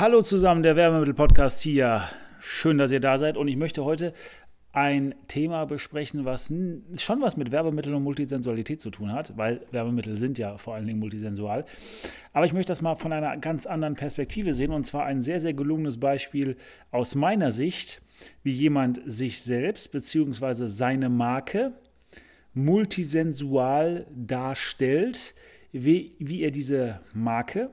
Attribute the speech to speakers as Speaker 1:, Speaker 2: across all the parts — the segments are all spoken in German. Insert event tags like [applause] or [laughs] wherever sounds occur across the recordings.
Speaker 1: Hallo zusammen, der Werbemittel-Podcast hier. Schön, dass ihr da seid und ich möchte heute ein Thema besprechen, was schon was mit Werbemitteln und Multisensualität zu tun hat, weil Werbemittel sind ja vor allen Dingen multisensual. Aber ich möchte das mal von einer ganz anderen Perspektive sehen und zwar ein sehr, sehr gelungenes Beispiel aus meiner Sicht, wie jemand sich selbst bzw. seine Marke multisensual darstellt, wie, wie er diese Marke,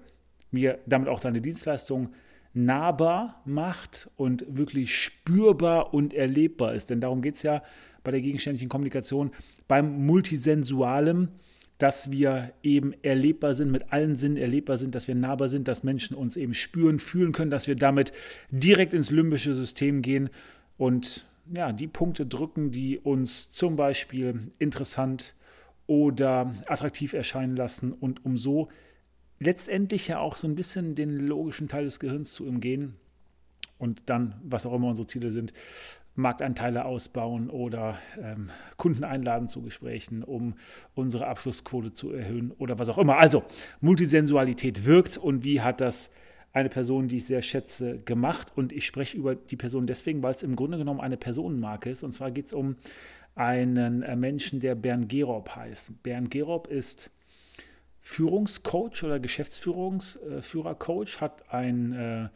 Speaker 1: er damit auch seine Dienstleistung nahbar macht und wirklich spürbar und erlebbar ist. Denn darum geht es ja bei der gegenständlichen Kommunikation, beim Multisensualem, dass wir eben erlebbar sind, mit allen Sinnen erlebbar sind, dass wir nahbar sind, dass Menschen uns eben spüren, fühlen können, dass wir damit direkt ins limbische System gehen und ja, die Punkte drücken, die uns zum Beispiel interessant oder attraktiv erscheinen lassen und um so letztendlich ja auch so ein bisschen den logischen Teil des Gehirns zu umgehen und dann, was auch immer unsere Ziele sind, Marktanteile ausbauen oder ähm, Kunden einladen zu Gesprächen, um unsere Abschlussquote zu erhöhen oder was auch immer. Also, Multisensualität wirkt und wie hat das eine Person, die ich sehr schätze, gemacht? Und ich spreche über die Person deswegen, weil es im Grunde genommen eine Personenmarke ist. Und zwar geht es um einen äh, Menschen, der Bernd Gerob heißt. Bernd Gerob ist Führungscoach oder Geschäftsführungsführercoach, hat einen äh,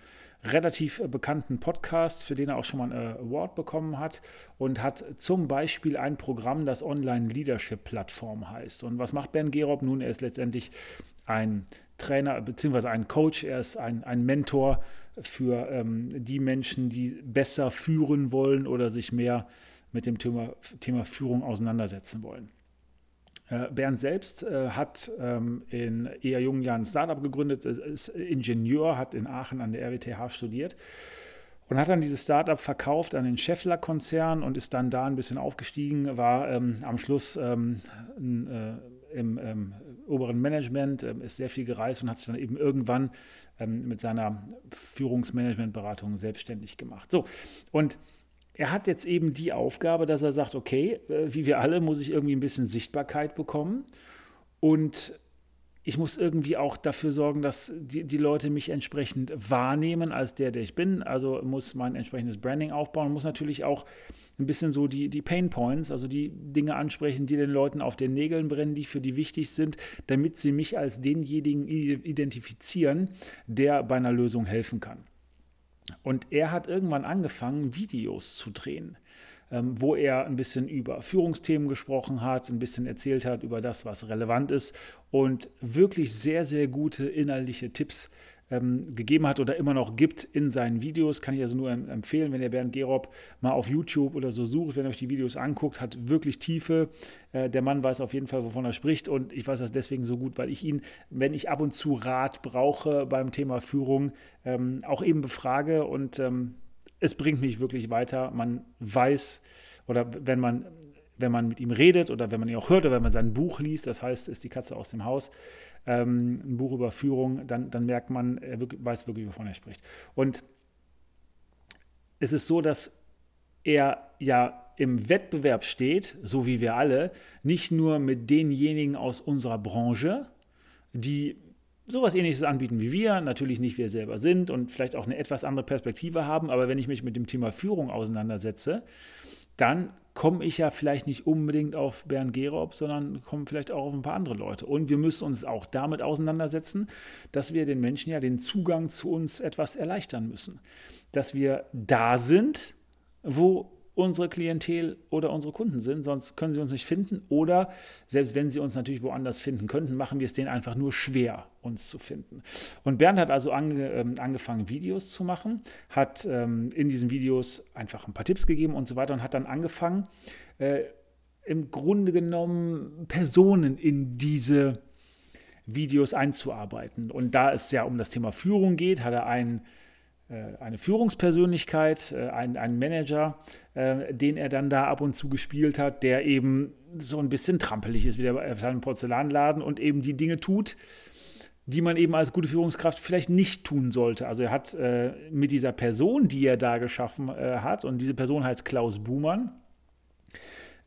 Speaker 1: relativ bekannten Podcast, für den er auch schon mal einen Award bekommen hat und hat zum Beispiel ein Programm, das Online Leadership Plattform heißt. Und was macht Bernd Gerob? Nun, er ist letztendlich ein Trainer bzw. ein Coach, er ist ein, ein Mentor für ähm, die Menschen, die besser führen wollen oder sich mehr mit dem Thema, Thema Führung auseinandersetzen wollen. Äh, Bernd selbst äh, hat ähm, in eher jungen Jahren ein Startup gegründet, ist Ingenieur, hat in Aachen an der RWTH studiert und hat dann dieses Startup verkauft an den Scheffler-Konzern und ist dann da ein bisschen aufgestiegen, war ähm, am Schluss ähm, äh, im ähm, oberen Management, äh, ist sehr viel gereist und hat sich dann eben irgendwann ähm, mit seiner Führungsmanagementberatung selbstständig gemacht. So, und er hat jetzt eben die Aufgabe, dass er sagt, okay, äh, wie wir alle muss ich irgendwie ein bisschen Sichtbarkeit bekommen und ich muss irgendwie auch dafür sorgen, dass die, die Leute mich entsprechend wahrnehmen als der, der ich bin. Also muss mein entsprechendes Branding aufbauen, muss natürlich auch ein bisschen so die, die Pain Points, also die Dinge ansprechen, die den Leuten auf den Nägeln brennen, die für die wichtig sind, damit sie mich als denjenigen identifizieren, der bei einer Lösung helfen kann. Und er hat irgendwann angefangen, Videos zu drehen, ähm, wo er ein bisschen über Führungsthemen gesprochen hat, ein bisschen erzählt hat über das, was relevant ist und wirklich sehr, sehr gute inhaltliche Tipps ähm, gegeben hat oder immer noch gibt in seinen Videos. Kann ich also nur empfehlen, wenn ihr Bernd Gerob mal auf YouTube oder so sucht, wenn ihr euch die Videos anguckt, hat wirklich Tiefe. Äh, der Mann weiß auf jeden Fall, wovon er spricht und ich weiß das deswegen so gut, weil ich ihn, wenn ich ab und zu Rat brauche beim Thema Führung, ähm, auch eben befrage und ähm, es bringt mich wirklich weiter. Man weiß oder wenn man wenn man mit ihm redet oder wenn man ihn auch hört oder wenn man sein Buch liest, das heißt, ist die Katze aus dem Haus, ähm, ein Buch über Führung, dann, dann merkt man, er weiß wirklich, wovon er spricht. Und es ist so, dass er ja im Wettbewerb steht, so wie wir alle, nicht nur mit denjenigen aus unserer Branche, die sowas ähnliches anbieten wie wir, natürlich nicht wir selber sind und vielleicht auch eine etwas andere Perspektive haben, aber wenn ich mich mit dem Thema Führung auseinandersetze, dann komme ich ja vielleicht nicht unbedingt auf Bernd Gerob, sondern komme vielleicht auch auf ein paar andere Leute. Und wir müssen uns auch damit auseinandersetzen, dass wir den Menschen ja den Zugang zu uns etwas erleichtern müssen. Dass wir da sind, wo unsere Klientel oder unsere Kunden sind, sonst können sie uns nicht finden. Oder selbst wenn sie uns natürlich woanders finden könnten, machen wir es denen einfach nur schwer, uns zu finden. Und Bernd hat also ange, ähm, angefangen, Videos zu machen, hat ähm, in diesen Videos einfach ein paar Tipps gegeben und so weiter und hat dann angefangen, äh, im Grunde genommen Personen in diese Videos einzuarbeiten. Und da es ja um das Thema Führung geht, hat er einen eine Führungspersönlichkeit, äh, ein, ein Manager, äh, den er dann da ab und zu gespielt hat, der eben so ein bisschen trampelig ist wie der kleine Porzellanladen und eben die Dinge tut, die man eben als gute Führungskraft vielleicht nicht tun sollte. Also er hat äh, mit dieser Person, die er da geschaffen äh, hat, und diese Person heißt Klaus Buhmann,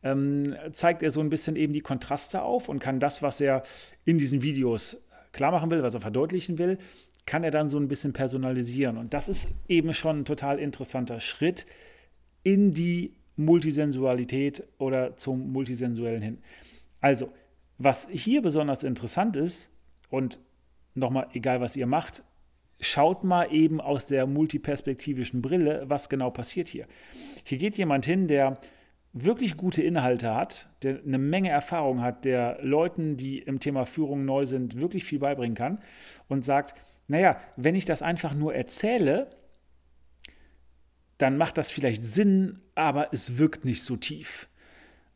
Speaker 1: ähm, zeigt er so ein bisschen eben die Kontraste auf und kann das, was er in diesen Videos klar machen will, was er verdeutlichen will, kann er dann so ein bisschen personalisieren. Und das ist eben schon ein total interessanter Schritt in die Multisensualität oder zum Multisensuellen hin. Also, was hier besonders interessant ist, und nochmal, egal was ihr macht, schaut mal eben aus der multiperspektivischen Brille, was genau passiert hier. Hier geht jemand hin, der wirklich gute Inhalte hat, der eine Menge Erfahrung hat, der Leuten, die im Thema Führung neu sind, wirklich viel beibringen kann und sagt, naja, wenn ich das einfach nur erzähle, dann macht das vielleicht Sinn, aber es wirkt nicht so tief.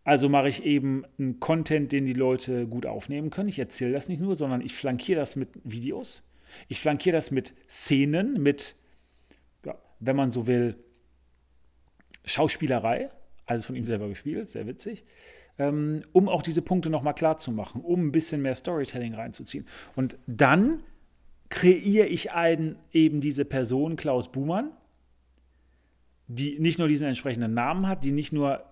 Speaker 1: Also mache ich eben einen Content, den die Leute gut aufnehmen können. Ich erzähle das nicht nur, sondern ich flankiere das mit Videos. Ich flankiere das mit Szenen, mit, ja, wenn man so will, Schauspielerei, also von ihm selber gespielt, sehr witzig, ähm, um auch diese Punkte nochmal klar zu machen, um ein bisschen mehr Storytelling reinzuziehen. Und dann kreiere ich einen, eben diese Person, Klaus Buhmann, die nicht nur diesen entsprechenden Namen hat, die nicht nur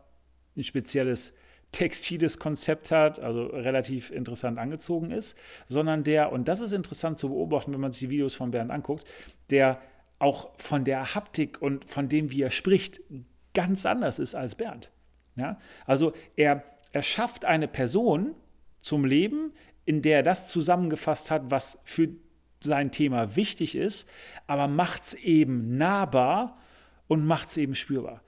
Speaker 1: ein spezielles textiles Konzept hat, also relativ interessant angezogen ist, sondern der, und das ist interessant zu beobachten, wenn man sich die Videos von Bernd anguckt, der auch von der Haptik und von dem, wie er spricht, ganz anders ist als Bernd. Ja? Also er, er schafft eine Person zum Leben, in der er das zusammengefasst hat, was für sein Thema wichtig ist, aber macht es eben nahbar und macht es eben spürbar.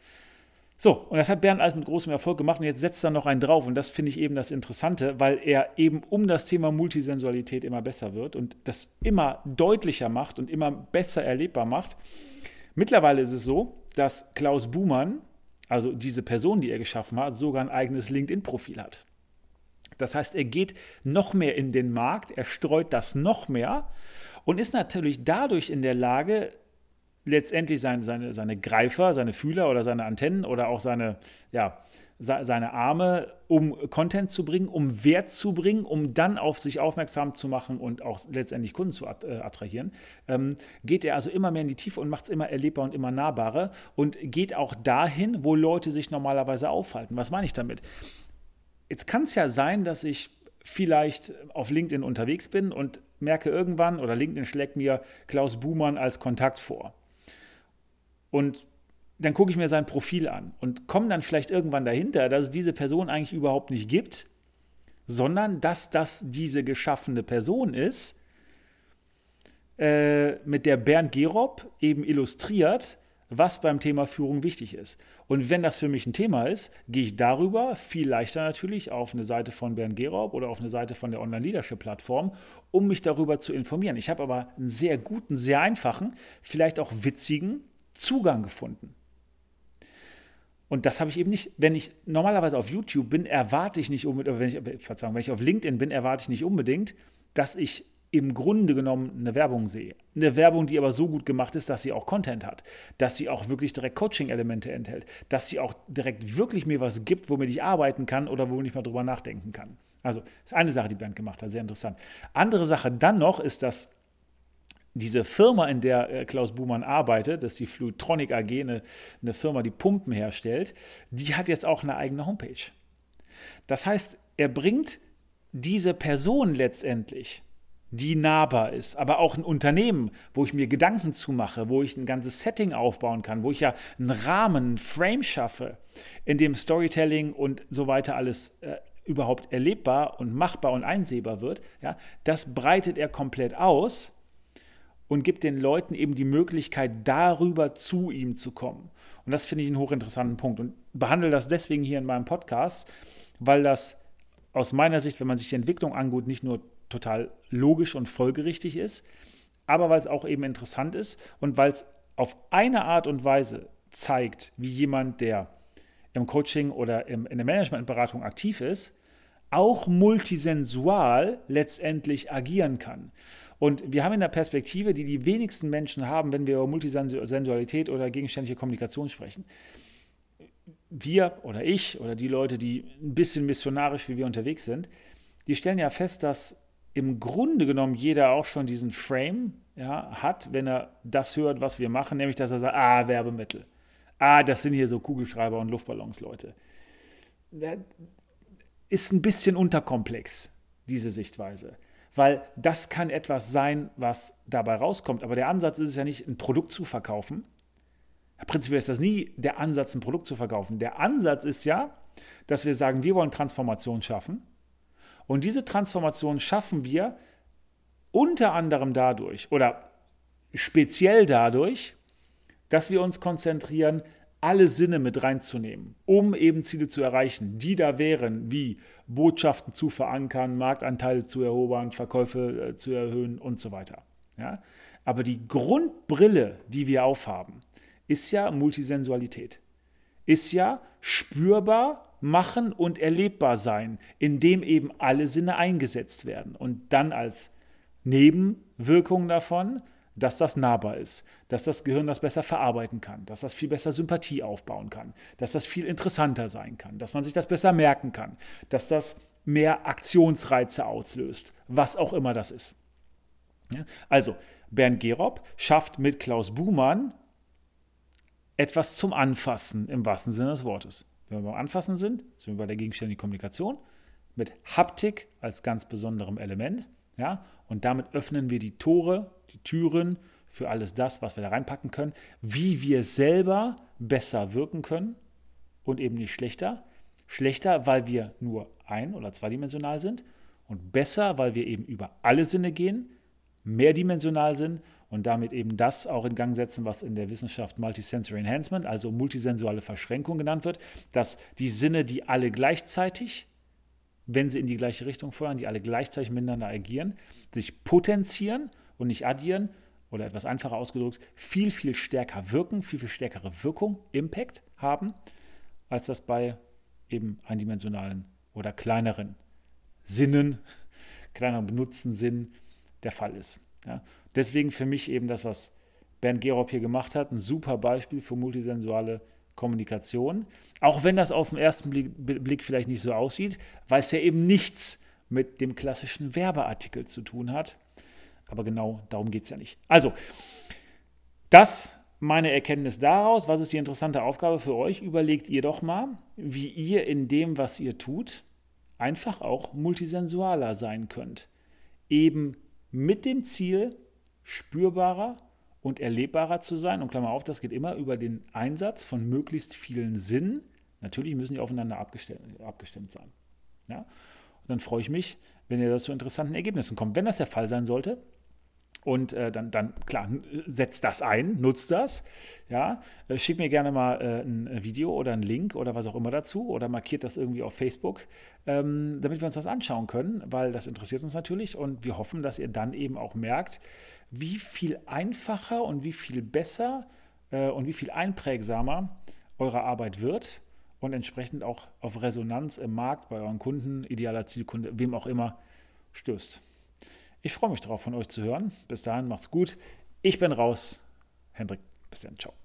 Speaker 1: So, und das hat Bernd alles mit großem Erfolg gemacht und jetzt setzt er noch einen drauf. Und das finde ich eben das Interessante, weil er eben um das Thema Multisensualität immer besser wird und das immer deutlicher macht und immer besser erlebbar macht. Mittlerweile ist es so, dass Klaus Buhmann, also diese Person, die er geschaffen hat, sogar ein eigenes LinkedIn-Profil hat. Das heißt, er geht noch mehr in den Markt, er streut das noch mehr und ist natürlich dadurch in der Lage, letztendlich seine, seine, seine Greifer, seine Fühler oder seine Antennen oder auch seine, ja, seine Arme, um Content zu bringen, um Wert zu bringen, um dann auf sich aufmerksam zu machen und auch letztendlich Kunden zu äh, attrahieren, ähm, geht er also immer mehr in die Tiefe und macht es immer erlebbar und immer nahbarer und geht auch dahin, wo Leute sich normalerweise aufhalten. Was meine ich damit? Jetzt kann es ja sein, dass ich vielleicht auf LinkedIn unterwegs bin und merke irgendwann oder LinkedIn schlägt mir Klaus Buhmann als Kontakt vor. Und dann gucke ich mir sein Profil an und komme dann vielleicht irgendwann dahinter, dass es diese Person eigentlich überhaupt nicht gibt, sondern dass das diese geschaffene Person ist, äh, mit der Bernd Gerob eben illustriert, was beim Thema Führung wichtig ist. Und wenn das für mich ein Thema ist, gehe ich darüber viel leichter natürlich auf eine Seite von Bernd Gerob oder auf eine Seite von der Online-Leadership-Plattform, um mich darüber zu informieren. Ich habe aber einen sehr guten, sehr einfachen, vielleicht auch witzigen Zugang gefunden. Und das habe ich eben nicht, wenn ich normalerweise auf YouTube bin, erwarte ich nicht unbedingt, wenn ich, Verzeihung, wenn ich auf LinkedIn bin, erwarte ich nicht unbedingt, dass ich im Grunde genommen eine Werbung sehe. Eine Werbung, die aber so gut gemacht ist, dass sie auch Content hat, dass sie auch wirklich direkt Coaching-Elemente enthält, dass sie auch direkt wirklich mir was gibt, womit ich arbeiten kann oder womit ich mal drüber nachdenken kann. Also, das ist eine Sache, die Bernd gemacht hat, sehr interessant. Andere Sache dann noch ist, dass diese Firma, in der äh, Klaus Buhmann arbeitet, das ist die Flutronic AG, eine, eine Firma, die Pumpen herstellt, die hat jetzt auch eine eigene Homepage. Das heißt, er bringt diese Person letztendlich, die nahbar ist, aber auch ein Unternehmen, wo ich mir Gedanken zu mache, wo ich ein ganzes Setting aufbauen kann, wo ich ja einen Rahmen, einen Frame schaffe, in dem Storytelling und so weiter alles äh, überhaupt erlebbar und machbar und einsehbar wird, ja, das breitet er komplett aus und gibt den Leuten eben die Möglichkeit, darüber zu ihm zu kommen. Und das finde ich einen hochinteressanten Punkt und behandle das deswegen hier in meinem Podcast, weil das aus meiner Sicht, wenn man sich die Entwicklung anguckt, nicht nur total logisch und folgerichtig ist, aber weil es auch eben interessant ist und weil es auf eine Art und Weise zeigt, wie jemand, der im Coaching oder im, in der Managementberatung aktiv ist, auch multisensual letztendlich agieren kann. Und wir haben in der Perspektive, die die wenigsten Menschen haben, wenn wir über Multisensualität oder gegenständliche Kommunikation sprechen. Wir oder ich oder die Leute, die ein bisschen missionarisch wie wir unterwegs sind, die stellen ja fest, dass im Grunde genommen jeder auch schon diesen Frame ja, hat, wenn er das hört, was wir machen, nämlich dass er sagt, ah, Werbemittel. Ah, das sind hier so Kugelschreiber und Luftballons, Leute. Ist ein bisschen unterkomplex, diese Sichtweise weil das kann etwas sein, was dabei rauskommt. Aber der Ansatz ist es ja nicht, ein Produkt zu verkaufen. Prinzipiell ist das nie der Ansatz, ein Produkt zu verkaufen. Der Ansatz ist ja, dass wir sagen, wir wollen Transformation schaffen. Und diese Transformation schaffen wir unter anderem dadurch oder speziell dadurch, dass wir uns konzentrieren, alle Sinne mit reinzunehmen, um eben Ziele zu erreichen, die da wären, wie Botschaften zu verankern, Marktanteile zu erobern, Verkäufe äh, zu erhöhen und so weiter. Ja? Aber die Grundbrille, die wir aufhaben, ist ja Multisensualität, ist ja spürbar machen und erlebbar sein, indem eben alle Sinne eingesetzt werden und dann als Nebenwirkung davon dass das nahbar ist, dass das Gehirn das besser verarbeiten kann, dass das viel besser Sympathie aufbauen kann, dass das viel interessanter sein kann, dass man sich das besser merken kann, dass das mehr Aktionsreize auslöst, was auch immer das ist. Also, Bernd Gerob schafft mit Klaus Buhmann etwas zum Anfassen im wahrsten Sinne des Wortes. Wenn wir beim Anfassen sind, sind wir bei der gegenständigen Kommunikation mit Haptik als ganz besonderem Element. Ja? Und damit öffnen wir die Tore die Türen für alles das, was wir da reinpacken können, wie wir selber besser wirken können und eben nicht schlechter. Schlechter, weil wir nur ein- oder zweidimensional sind und besser, weil wir eben über alle Sinne gehen, mehrdimensional sind und damit eben das auch in Gang setzen, was in der Wissenschaft Multisensory Enhancement, also multisensuale Verschränkung genannt wird, dass die Sinne, die alle gleichzeitig, wenn sie in die gleiche Richtung feuern, die alle gleichzeitig miteinander agieren, sich potenzieren und nicht addieren oder etwas einfacher ausgedrückt, viel, viel stärker wirken, viel, viel stärkere Wirkung, Impact haben, als das bei eben eindimensionalen oder kleineren Sinnen, [laughs] kleineren benutzten Sinn der Fall ist. Ja. Deswegen für mich eben das, was Bernd Gerob hier gemacht hat, ein super Beispiel für multisensuale Kommunikation. Auch wenn das auf den ersten Blick, Blick vielleicht nicht so aussieht, weil es ja eben nichts mit dem klassischen Werbeartikel zu tun hat, aber genau darum geht es ja nicht. Also, das meine Erkenntnis daraus. Was ist die interessante Aufgabe für euch? Überlegt ihr doch mal, wie ihr in dem, was ihr tut, einfach auch multisensualer sein könnt. Eben mit dem Ziel, spürbarer und erlebbarer zu sein. Und Klammer auf, das geht immer über den Einsatz von möglichst vielen Sinnen. Natürlich müssen die aufeinander abgestimmt, abgestimmt sein. Ja? Und dann freue ich mich, wenn ihr da zu interessanten Ergebnissen kommt. Wenn das der Fall sein sollte, und äh, dann, dann, klar, setzt das ein, nutzt das. Ja, äh, schickt mir gerne mal äh, ein Video oder einen Link oder was auch immer dazu oder markiert das irgendwie auf Facebook, ähm, damit wir uns das anschauen können, weil das interessiert uns natürlich und wir hoffen, dass ihr dann eben auch merkt, wie viel einfacher und wie viel besser äh, und wie viel einprägsamer eure Arbeit wird und entsprechend auch auf Resonanz im Markt bei euren Kunden, idealer Zielkunde, wem auch immer, stößt. Ich freue mich darauf, von euch zu hören. Bis dahin, macht's gut. Ich bin raus. Hendrik, bis dann. Ciao.